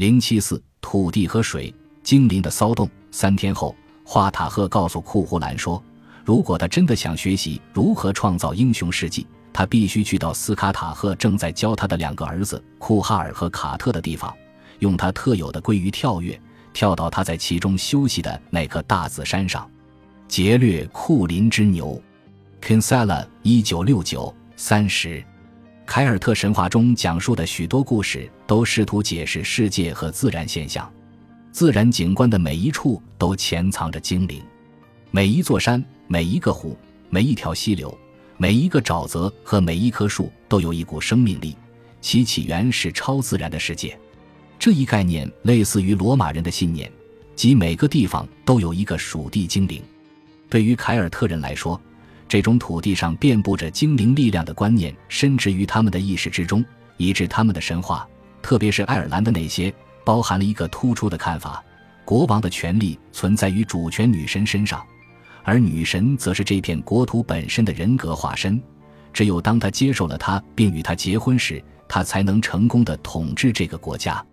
零七四土地和水精灵的骚动。三天后，华塔赫告诉库胡兰说，如果他真的想学习如何创造英雄事迹，他必须去到斯卡塔赫正在教他的两个儿子库哈尔和卡特的地方，用他特有的鲑鱼跳跃，跳到他在其中休息的那棵大紫杉上。劫掠库林之牛，Kinsella，一九六九三十。凯尔特神话中讲述的许多故事都试图解释世界和自然现象，自然景观的每一处都潜藏着精灵，每一座山、每一个湖、每一条溪流、每一个沼泽和每一棵树都有一股生命力，其起源是超自然的世界。这一概念类似于罗马人的信念，即每个地方都有一个属地精灵。对于凯尔特人来说，这种土地上遍布着精灵力量的观念深植于他们的意识之中，以致他们的神话，特别是爱尔兰的那些，包含了一个突出的看法：国王的权力存在于主权女神身上，而女神则是这片国土本身的人格化身。只有当他接受了她并与她结婚时，他才能成功的统治这个国家。